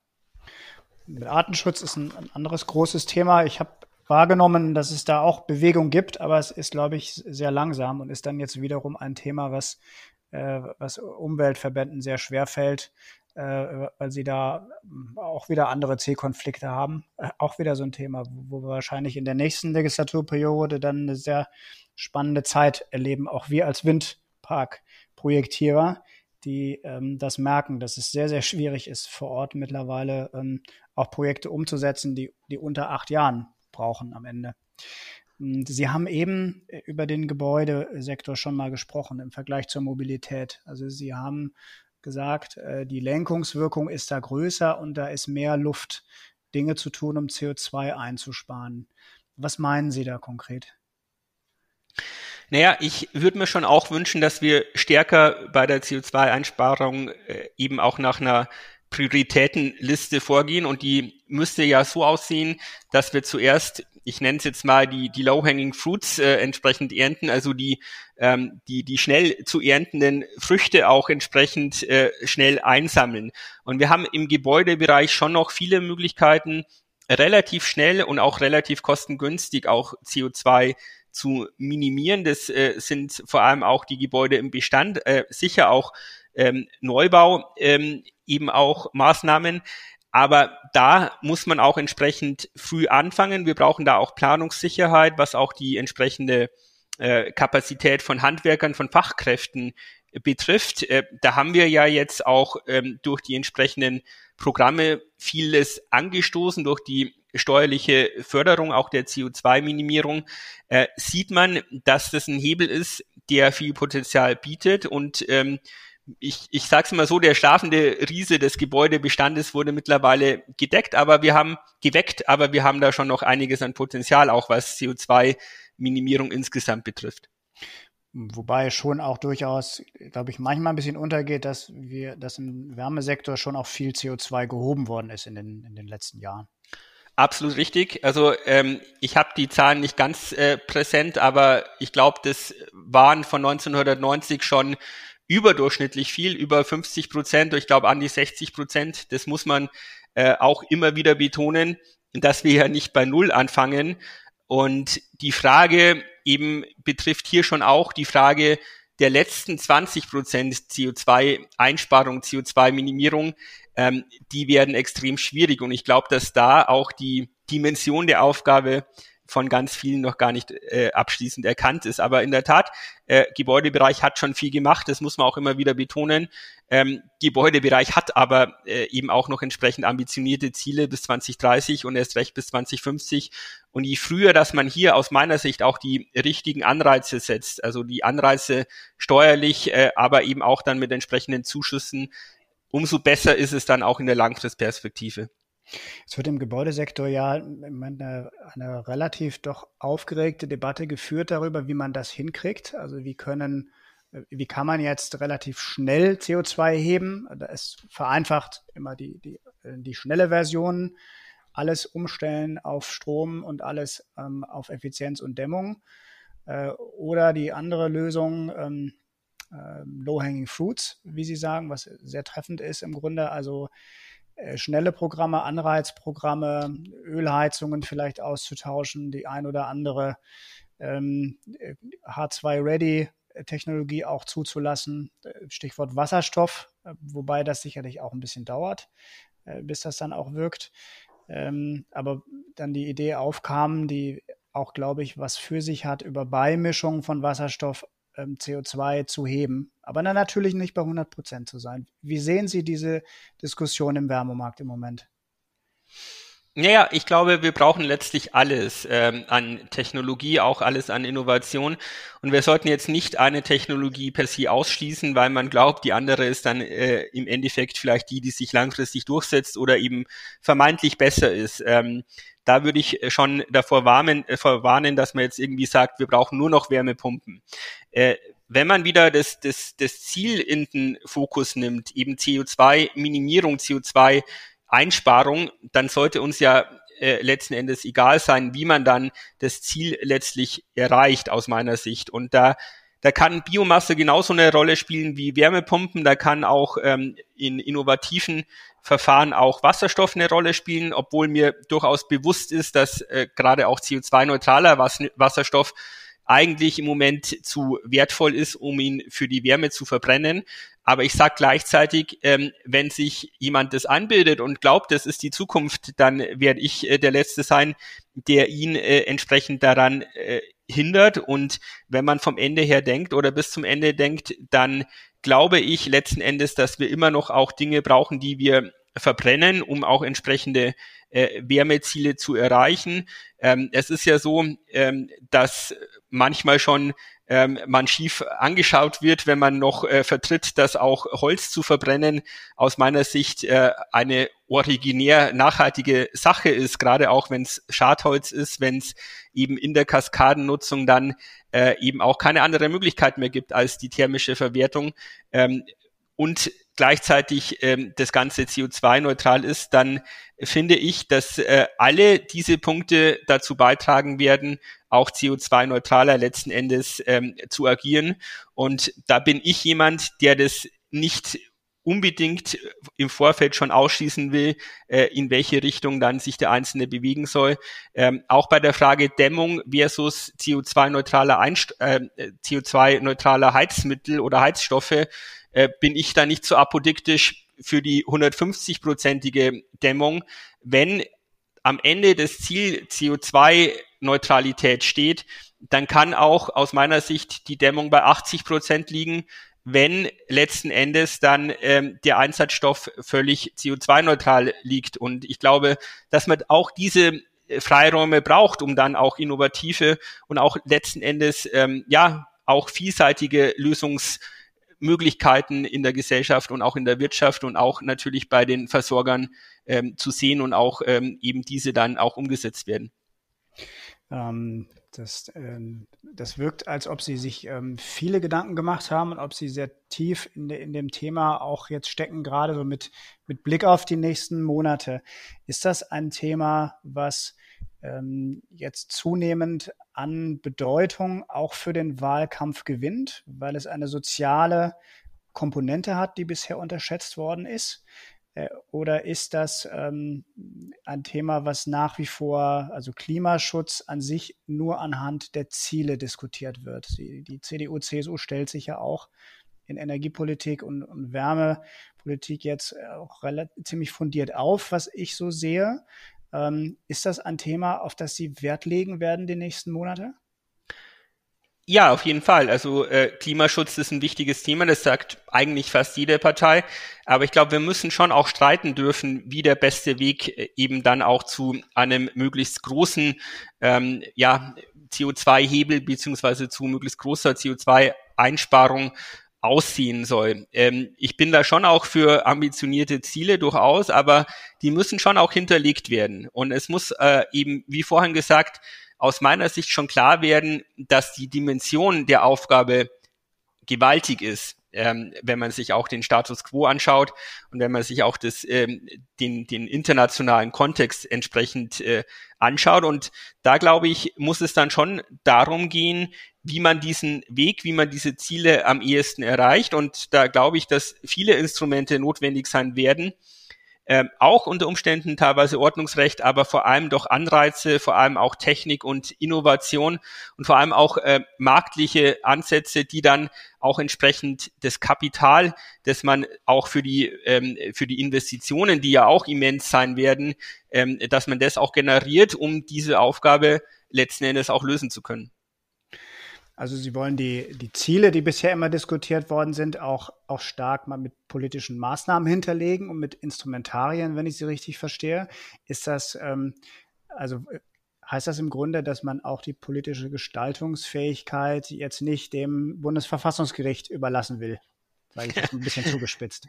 Artenschutz ist ein, ein anderes großes Thema. Ich habe wahrgenommen, dass es da auch Bewegung gibt, aber es ist, glaube ich, sehr langsam und ist dann jetzt wiederum ein Thema, was, äh, was Umweltverbänden sehr schwer fällt, weil sie da auch wieder andere Zielkonflikte haben. Äh, auch wieder so ein Thema, wo wir wahrscheinlich in der nächsten Legislaturperiode dann eine sehr spannende Zeit erleben, auch wir als Windpark-Projektierer, die ähm, das merken, dass es sehr, sehr schwierig ist, vor Ort mittlerweile ähm, auch Projekte umzusetzen, die, die unter acht Jahren brauchen am Ende. Sie haben eben äh, über den Gebäudesektor schon mal gesprochen im Vergleich zur Mobilität. Also Sie haben gesagt, äh, die Lenkungswirkung ist da größer und da ist mehr Luft, Dinge zu tun, um CO2 einzusparen. Was meinen Sie da konkret? Naja, ich würde mir schon auch wünschen, dass wir stärker bei der CO2-Einsparung äh, eben auch nach einer Prioritätenliste vorgehen und die müsste ja so aussehen, dass wir zuerst, ich nenne es jetzt mal die, die Low-Hanging Fruits äh, entsprechend ernten, also die, ähm, die, die schnell zu erntenden Früchte auch entsprechend äh, schnell einsammeln. Und wir haben im Gebäudebereich schon noch viele Möglichkeiten, relativ schnell und auch relativ kostengünstig auch CO2 zu minimieren. Das äh, sind vor allem auch die Gebäude im Bestand, äh, sicher auch ähm, Neubau ähm, eben auch Maßnahmen. Aber da muss man auch entsprechend früh anfangen. Wir brauchen da auch Planungssicherheit, was auch die entsprechende äh, Kapazität von Handwerkern, von Fachkräften betrifft. Äh, da haben wir ja jetzt auch ähm, durch die entsprechenden Programme vieles angestoßen, durch die steuerliche Förderung auch der CO2-Minimierung, äh, sieht man, dass das ein Hebel ist, der viel Potenzial bietet und ähm, ich, ich sage es mal so, der schlafende Riese des Gebäudebestandes wurde mittlerweile gedeckt, aber wir haben geweckt, aber wir haben da schon noch einiges an Potenzial, auch was CO2-Minimierung insgesamt betrifft. Wobei schon auch durchaus, glaube ich, manchmal ein bisschen untergeht, dass wir, dass im Wärmesektor schon auch viel CO2 gehoben worden ist in den, in den letzten Jahren. Absolut richtig. Also ähm, ich habe die Zahlen nicht ganz äh, präsent, aber ich glaube, das waren von 1990 schon überdurchschnittlich viel, über 50 Prozent, ich glaube an die 60 Prozent. Das muss man äh, auch immer wieder betonen, dass wir ja nicht bei Null anfangen. Und die Frage eben betrifft hier schon auch die Frage der letzten 20 Prozent CO2-Einsparung, CO2-Minimierung, ähm, die werden extrem schwierig. Und ich glaube, dass da auch die Dimension der Aufgabe von ganz vielen noch gar nicht äh, abschließend erkannt ist. Aber in der Tat, äh, Gebäudebereich hat schon viel gemacht, das muss man auch immer wieder betonen. Ähm, Gebäudebereich hat aber äh, eben auch noch entsprechend ambitionierte Ziele bis 2030 und erst recht bis 2050. Und je früher, dass man hier aus meiner Sicht auch die richtigen Anreize setzt, also die Anreize steuerlich, äh, aber eben auch dann mit entsprechenden Zuschüssen, umso besser ist es dann auch in der Langfristperspektive. Es wird im Gebäudesektor ja eine, eine, relativ doch aufgeregte Debatte geführt darüber, wie man das hinkriegt. Also wie können, wie kann man jetzt relativ schnell CO2 heben? Es vereinfacht immer die, die, die schnelle Version, alles umstellen auf Strom und alles ähm, auf Effizienz und Dämmung. Äh, oder die andere Lösung, ähm, äh, Low-Hanging Fruits, wie Sie sagen, was sehr treffend ist im Grunde. Also äh, schnelle Programme, Anreizprogramme, Ölheizungen vielleicht auszutauschen, die ein oder andere ähm, H2-Ready Technologie auch zuzulassen. Äh, Stichwort Wasserstoff, äh, wobei das sicherlich auch ein bisschen dauert, bis das dann auch wirkt. Ähm, aber dann die Idee aufkam, die auch, glaube ich, was für sich hat, über Beimischung von Wasserstoff ähm, CO2 zu heben, aber dann natürlich nicht bei 100 Prozent zu sein. Wie sehen Sie diese Diskussion im Wärmemarkt im Moment? Naja, ich glaube, wir brauchen letztlich alles ähm, an Technologie, auch alles an Innovation. Und wir sollten jetzt nicht eine Technologie per se ausschließen, weil man glaubt, die andere ist dann äh, im Endeffekt vielleicht die, die sich langfristig durchsetzt oder eben vermeintlich besser ist. Ähm, da würde ich schon davor warnen, äh, vorwarnen, dass man jetzt irgendwie sagt, wir brauchen nur noch Wärmepumpen. Äh, wenn man wieder das, das, das Ziel in den Fokus nimmt, eben CO2-Minimierung, CO2 Einsparung, dann sollte uns ja äh, letzten Endes egal sein, wie man dann das Ziel letztlich erreicht, aus meiner Sicht. Und da, da kann Biomasse genauso eine Rolle spielen wie Wärmepumpen, da kann auch ähm, in innovativen Verfahren auch Wasserstoff eine Rolle spielen, obwohl mir durchaus bewusst ist, dass äh, gerade auch CO2-neutraler Wasserstoff eigentlich im Moment zu wertvoll ist, um ihn für die Wärme zu verbrennen. Aber ich sage gleichzeitig, ähm, wenn sich jemand das anbildet und glaubt, das ist die Zukunft, dann werde ich äh, der Letzte sein, der ihn äh, entsprechend daran äh, hindert. Und wenn man vom Ende her denkt oder bis zum Ende denkt, dann glaube ich letzten Endes, dass wir immer noch auch Dinge brauchen, die wir verbrennen, um auch entsprechende äh, Wärmeziele zu erreichen. Ähm, es ist ja so, ähm, dass manchmal schon ähm, man schief angeschaut wird, wenn man noch äh, vertritt, dass auch Holz zu verbrennen aus meiner Sicht äh, eine originär nachhaltige Sache ist, gerade auch wenn es Schadholz ist, wenn es eben in der Kaskadennutzung dann äh, eben auch keine andere Möglichkeit mehr gibt als die thermische Verwertung. Ähm, und gleichzeitig ähm, das Ganze CO2-neutral ist, dann finde ich, dass äh, alle diese Punkte dazu beitragen werden, auch CO2-neutraler letzten Endes ähm, zu agieren. Und da bin ich jemand, der das nicht unbedingt im Vorfeld schon ausschließen will, äh, in welche Richtung dann sich der Einzelne bewegen soll. Ähm, auch bei der Frage Dämmung versus CO2-neutraler äh, CO2-neutraler Heizmittel oder Heizstoffe äh, bin ich da nicht so apodiktisch für die 150-prozentige Dämmung. Wenn am Ende das Ziel CO2-Neutralität steht, dann kann auch aus meiner Sicht die Dämmung bei 80 Prozent liegen, wenn letzten Endes dann ähm, der Einsatzstoff völlig CO2-neutral liegt. Und ich glaube, dass man auch diese Freiräume braucht, um dann auch innovative und auch letzten Endes ähm, ja auch vielseitige Lösungsmöglichkeiten in der Gesellschaft und auch in der Wirtschaft und auch natürlich bei den Versorgern ähm, zu sehen und auch ähm, eben diese dann auch umgesetzt werden. Ähm, das, ähm, das wirkt, als ob Sie sich ähm, viele Gedanken gemacht haben und ob Sie sehr tief in, de, in dem Thema auch jetzt stecken, gerade so mit, mit Blick auf die nächsten Monate. Ist das ein Thema, was ähm, jetzt zunehmend an Bedeutung auch für den Wahlkampf gewinnt, weil es eine soziale Komponente hat, die bisher unterschätzt worden ist? Äh, oder ist das ähm, ein Thema, was nach wie vor, also Klimaschutz an sich nur anhand der Ziele diskutiert wird? Die, die CDU, CSU stellt sich ja auch in Energiepolitik und, und Wärmepolitik jetzt auch relativ, ziemlich fundiert auf, was ich so sehe. Ähm, ist das ein Thema, auf das Sie Wert legen werden die nächsten Monate? Ja, auf jeden Fall. Also äh, Klimaschutz ist ein wichtiges Thema, das sagt eigentlich fast jede Partei. Aber ich glaube, wir müssen schon auch streiten dürfen, wie der beste Weg äh, eben dann auch zu einem möglichst großen ähm, ja, CO2-Hebel beziehungsweise zu möglichst großer CO2-Einsparung aussehen soll. Ähm, ich bin da schon auch für ambitionierte Ziele durchaus, aber die müssen schon auch hinterlegt werden. Und es muss äh, eben, wie vorhin gesagt, aus meiner Sicht schon klar werden, dass die Dimension der Aufgabe gewaltig ist, ähm, wenn man sich auch den Status quo anschaut und wenn man sich auch das, ähm, den, den internationalen Kontext entsprechend äh, anschaut. Und da glaube ich, muss es dann schon darum gehen, wie man diesen Weg, wie man diese Ziele am ehesten erreicht. Und da glaube ich, dass viele Instrumente notwendig sein werden, ähm, auch unter Umständen teilweise Ordnungsrecht, aber vor allem doch Anreize, vor allem auch Technik und Innovation und vor allem auch äh, marktliche Ansätze, die dann auch entsprechend das Kapital, das man auch für die ähm, für die Investitionen, die ja auch immens sein werden, ähm, dass man das auch generiert, um diese Aufgabe letzten Endes auch lösen zu können. Also Sie wollen die, die Ziele, die bisher immer diskutiert worden sind, auch, auch stark mal mit politischen Maßnahmen hinterlegen und mit Instrumentarien, wenn ich Sie richtig verstehe. Ist das, ähm, also heißt das im Grunde, dass man auch die politische Gestaltungsfähigkeit jetzt nicht dem Bundesverfassungsgericht überlassen will? Sage ich das ein bisschen [laughs] zugespitzt.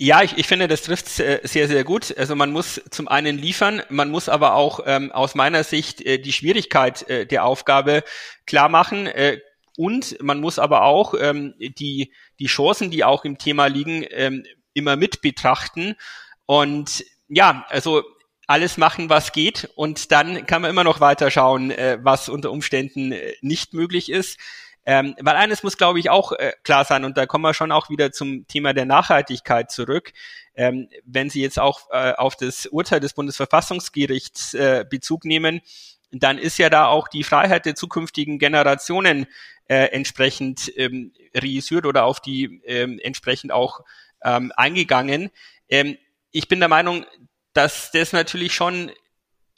Ja, ich, ich finde, das trifft äh, sehr, sehr gut. Also man muss zum einen liefern, man muss aber auch ähm, aus meiner Sicht äh, die Schwierigkeit äh, der Aufgabe klar machen. Äh, und man muss aber auch ähm, die, die Chancen, die auch im Thema liegen, ähm, immer mit betrachten. Und ja, also alles machen, was geht. Und dann kann man immer noch weiter schauen, äh, was unter Umständen äh, nicht möglich ist. Ähm, weil eines muss, glaube ich, auch äh, klar sein, und da kommen wir schon auch wieder zum Thema der Nachhaltigkeit zurück. Ähm, wenn Sie jetzt auch äh, auf das Urteil des Bundesverfassungsgerichts äh, Bezug nehmen, dann ist ja da auch die Freiheit der zukünftigen Generationen äh, entsprechend ähm, reüssiert oder auf die ähm, entsprechend auch ähm, eingegangen. Ähm, ich bin der Meinung, dass das natürlich schon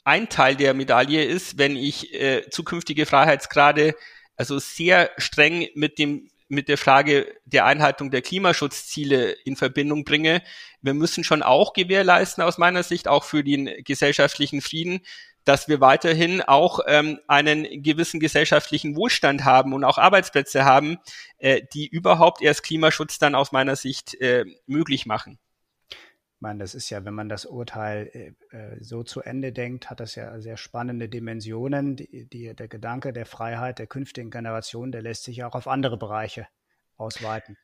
ein Teil der Medaille ist, wenn ich äh, zukünftige Freiheitsgrade also sehr streng mit dem mit der Frage der Einhaltung der Klimaschutzziele in Verbindung bringe. Wir müssen schon auch gewährleisten, aus meiner Sicht, auch für den gesellschaftlichen Frieden, dass wir weiterhin auch ähm, einen gewissen gesellschaftlichen Wohlstand haben und auch Arbeitsplätze haben, äh, die überhaupt erst Klimaschutz dann aus meiner Sicht äh, möglich machen meine, das ist ja, wenn man das Urteil äh, äh, so zu Ende denkt, hat das ja sehr spannende Dimensionen. Die, die, der Gedanke der Freiheit der künftigen Generation, der lässt sich ja auch auf andere Bereiche ausweiten.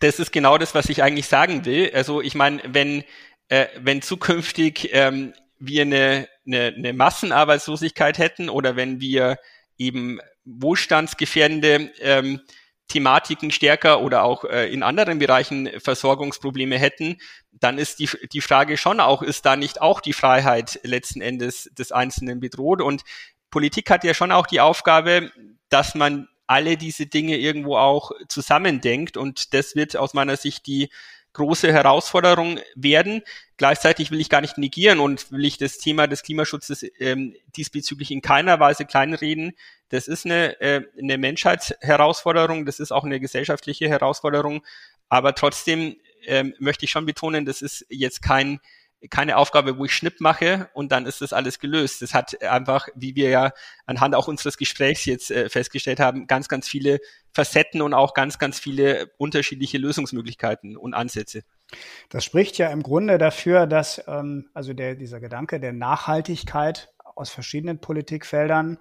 Das ist genau das, was ich eigentlich sagen will. Also ich meine, wenn, äh, wenn zukünftig ähm, wir eine, eine, eine Massenarbeitslosigkeit hätten oder wenn wir eben wohlstandsgefährdende ähm, Thematiken stärker oder auch äh, in anderen Bereichen Versorgungsprobleme hätten, dann ist die, die Frage schon auch, ist da nicht auch die Freiheit letzten Endes des Einzelnen bedroht? Und Politik hat ja schon auch die Aufgabe, dass man alle diese Dinge irgendwo auch zusammendenkt. Und das wird aus meiner Sicht die große Herausforderung werden. Gleichzeitig will ich gar nicht negieren und will ich das Thema des Klimaschutzes ähm, diesbezüglich in keiner Weise kleinreden. Das ist eine, äh, eine Menschheitsherausforderung, das ist auch eine gesellschaftliche Herausforderung, aber trotzdem ähm, möchte ich schon betonen, das ist jetzt kein keine Aufgabe, wo ich Schnipp mache und dann ist das alles gelöst. Das hat einfach, wie wir ja anhand auch unseres Gesprächs jetzt äh, festgestellt haben, ganz, ganz viele Facetten und auch ganz, ganz viele unterschiedliche Lösungsmöglichkeiten und Ansätze. Das spricht ja im Grunde dafür, dass ähm, also der, dieser Gedanke der Nachhaltigkeit aus verschiedenen Politikfeldern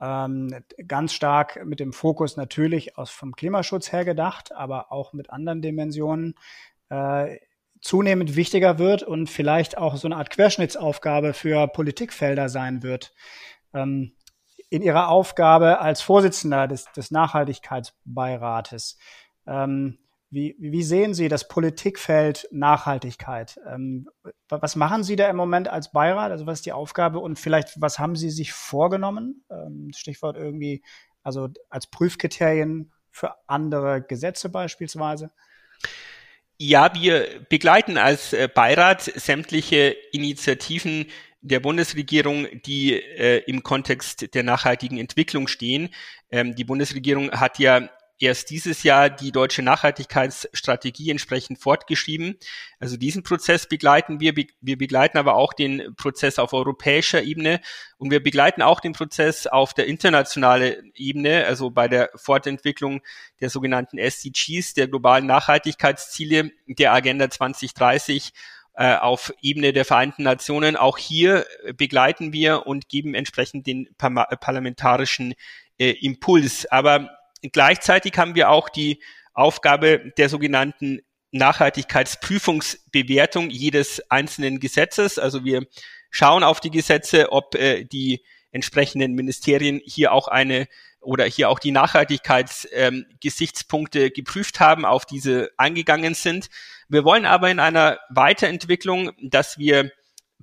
ähm, ganz stark mit dem Fokus natürlich aus vom Klimaschutz her gedacht, aber auch mit anderen Dimensionen äh, zunehmend wichtiger wird und vielleicht auch so eine Art Querschnittsaufgabe für Politikfelder sein wird. Ähm, in Ihrer Aufgabe als Vorsitzender des, des Nachhaltigkeitsbeirates. Ähm, wie, wie sehen Sie das Politikfeld Nachhaltigkeit? Ähm, was machen Sie da im Moment als Beirat? Also was ist die Aufgabe und vielleicht was haben Sie sich vorgenommen? Ähm, Stichwort irgendwie, also als Prüfkriterien für andere Gesetze beispielsweise? Ja, wir begleiten als äh, Beirat sämtliche Initiativen der Bundesregierung, die äh, im Kontext der nachhaltigen Entwicklung stehen. Ähm, die Bundesregierung hat ja erst dieses Jahr die deutsche Nachhaltigkeitsstrategie entsprechend fortgeschrieben. Also diesen Prozess begleiten wir. Wir begleiten aber auch den Prozess auf europäischer Ebene und wir begleiten auch den Prozess auf der internationalen Ebene, also bei der Fortentwicklung der sogenannten SDGs, der globalen Nachhaltigkeitsziele der Agenda 2030 äh, auf Ebene der Vereinten Nationen. Auch hier begleiten wir und geben entsprechend den parlamentarischen äh, Impuls. Aber Gleichzeitig haben wir auch die Aufgabe der sogenannten Nachhaltigkeitsprüfungsbewertung jedes einzelnen Gesetzes. Also wir schauen auf die Gesetze, ob äh, die entsprechenden Ministerien hier auch eine oder hier auch die Nachhaltigkeitsgesichtspunkte ähm, geprüft haben, auf diese eingegangen sind. Wir wollen aber in einer Weiterentwicklung, dass wir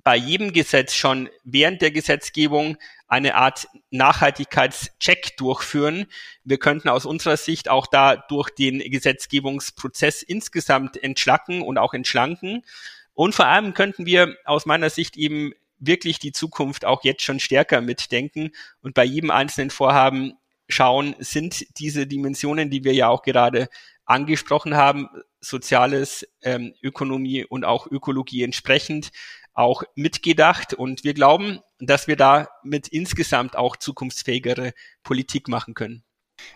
bei jedem Gesetz schon während der Gesetzgebung eine Art Nachhaltigkeitscheck durchführen. Wir könnten aus unserer Sicht auch da durch den Gesetzgebungsprozess insgesamt entschlacken und auch entschlanken. Und vor allem könnten wir aus meiner Sicht eben wirklich die Zukunft auch jetzt schon stärker mitdenken und bei jedem einzelnen Vorhaben schauen, sind diese Dimensionen, die wir ja auch gerade angesprochen haben, Soziales, ähm, Ökonomie und auch Ökologie entsprechend auch mitgedacht. Und wir glauben, dass wir da mit insgesamt auch zukunftsfähigere Politik machen können.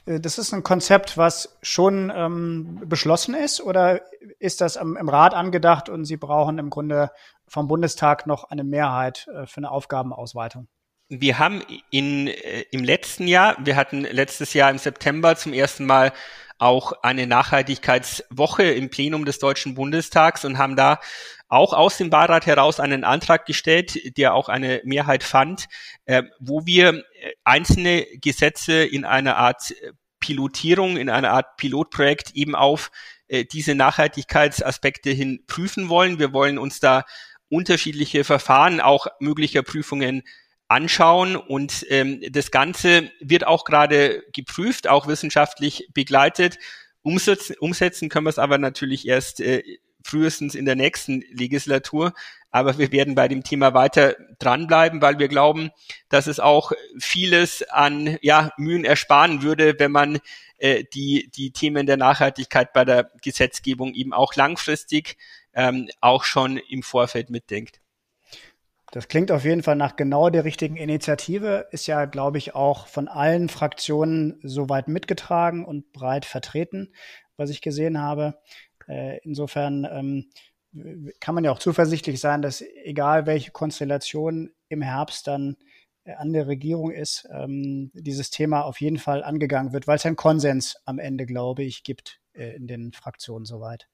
Äh, das ist ein Konzept, was schon ähm, beschlossen ist oder ist das im, im, Rat angedacht und Sie brauchen im Grunde vom Bundestag noch eine Mehrheit äh, für eine Aufgabenausweitung? Wir haben in, äh, im letzten Jahr, wir hatten letztes Jahr im September zum ersten Mal auch eine Nachhaltigkeitswoche im Plenum des Deutschen Bundestags und haben da auch aus dem Beirat heraus einen Antrag gestellt, der auch eine Mehrheit fand, äh, wo wir äh, einzelne Gesetze in einer Art äh, Pilotierung, in einer Art Pilotprojekt eben auf äh, diese Nachhaltigkeitsaspekte hin prüfen wollen. Wir wollen uns da unterschiedliche Verfahren auch möglicher Prüfungen anschauen und ähm, das Ganze wird auch gerade geprüft, auch wissenschaftlich begleitet. Umsetzen, umsetzen können wir es aber natürlich erst äh, frühestens in der nächsten Legislatur. Aber wir werden bei dem Thema weiter dranbleiben, weil wir glauben, dass es auch vieles an ja, Mühen ersparen würde, wenn man äh, die, die Themen der Nachhaltigkeit bei der Gesetzgebung eben auch langfristig ähm, auch schon im Vorfeld mitdenkt. Das klingt auf jeden Fall nach genau der richtigen Initiative, ist ja, glaube ich, auch von allen Fraktionen soweit mitgetragen und breit vertreten, was ich gesehen habe. Äh, insofern ähm, kann man ja auch zuversichtlich sein, dass egal welche Konstellation im Herbst dann äh, an der Regierung ist, ähm, dieses Thema auf jeden Fall angegangen wird, weil es einen Konsens am Ende, glaube ich, gibt äh, in den Fraktionen soweit.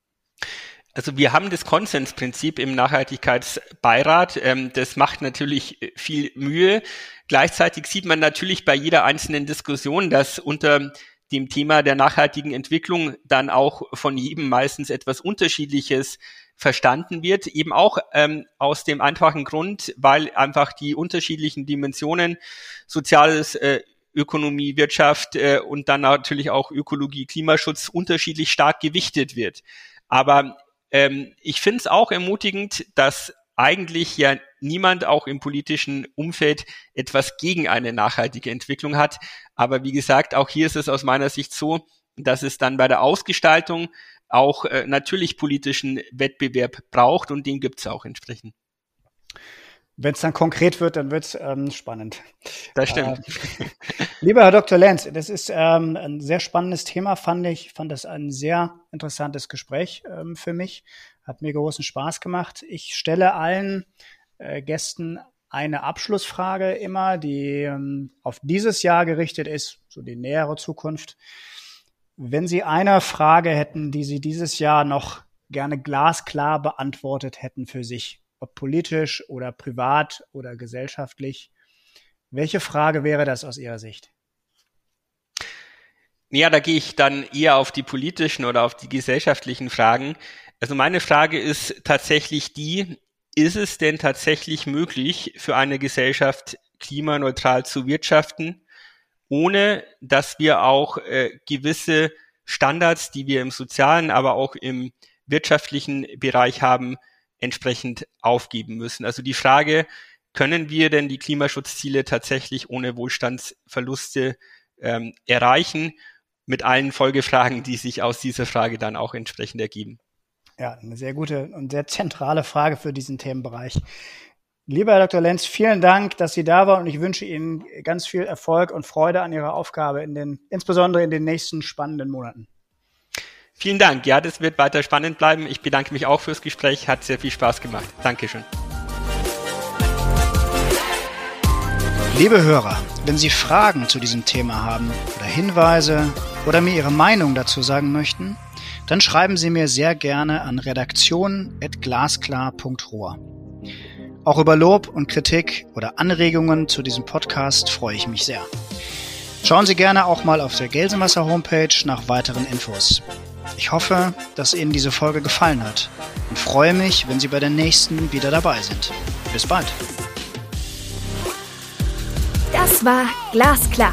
Also wir haben das Konsensprinzip im Nachhaltigkeitsbeirat. Ähm, das macht natürlich viel Mühe. Gleichzeitig sieht man natürlich bei jeder einzelnen Diskussion, dass unter dem Thema der nachhaltigen Entwicklung dann auch von jedem meistens etwas Unterschiedliches verstanden wird, eben auch ähm, aus dem einfachen Grund, weil einfach die unterschiedlichen Dimensionen Soziales, äh, Ökonomie, Wirtschaft äh, und dann natürlich auch Ökologie, Klimaschutz unterschiedlich stark gewichtet wird. Aber ähm, ich finde es auch ermutigend, dass eigentlich ja niemand auch im politischen Umfeld etwas gegen eine nachhaltige Entwicklung hat. Aber wie gesagt, auch hier ist es aus meiner Sicht so, dass es dann bei der Ausgestaltung auch äh, natürlich politischen Wettbewerb braucht und den gibt es auch entsprechend. Wenn es dann konkret wird, dann wird es ähm, spannend. Das stimmt. Äh, [laughs] lieber Herr Dr. Lenz, das ist ähm, ein sehr spannendes Thema, fand ich. Fand das ein sehr interessantes Gespräch ähm, für mich. Hat mir großen Spaß gemacht. Ich stelle allen äh, Gästen eine Abschlussfrage immer, die ähm, auf dieses Jahr gerichtet ist, so die nähere Zukunft. Wenn Sie eine Frage hätten, die Sie dieses Jahr noch gerne glasklar beantwortet hätten für sich, ob politisch oder privat oder gesellschaftlich. Welche Frage wäre das aus Ihrer Sicht? Ja, da gehe ich dann eher auf die politischen oder auf die gesellschaftlichen Fragen. Also meine Frage ist tatsächlich die, ist es denn tatsächlich möglich für eine Gesellschaft klimaneutral zu wirtschaften, ohne dass wir auch äh, gewisse Standards, die wir im sozialen, aber auch im wirtschaftlichen Bereich haben, entsprechend aufgeben müssen. Also die Frage, können wir denn die Klimaschutzziele tatsächlich ohne Wohlstandsverluste ähm, erreichen, mit allen Folgefragen, die sich aus dieser Frage dann auch entsprechend ergeben? Ja, eine sehr gute und sehr zentrale Frage für diesen Themenbereich. Lieber Herr Dr. Lenz, vielen Dank, dass Sie da waren und ich wünsche Ihnen ganz viel Erfolg und Freude an Ihrer Aufgabe in den, insbesondere in den nächsten spannenden Monaten. Vielen Dank. Ja, das wird weiter spannend bleiben. Ich bedanke mich auch fürs Gespräch. Hat sehr viel Spaß gemacht. Dankeschön. Liebe Hörer, wenn Sie Fragen zu diesem Thema haben oder Hinweise oder mir Ihre Meinung dazu sagen möchten, dann schreiben Sie mir sehr gerne an redaktion.glasklar.rohr. Auch über Lob und Kritik oder Anregungen zu diesem Podcast freue ich mich sehr. Schauen Sie gerne auch mal auf der Gelsenwasser Homepage nach weiteren Infos. Ich hoffe, dass Ihnen diese Folge gefallen hat und freue mich, wenn Sie bei der nächsten wieder dabei sind. Bis bald. Das war Glasklar,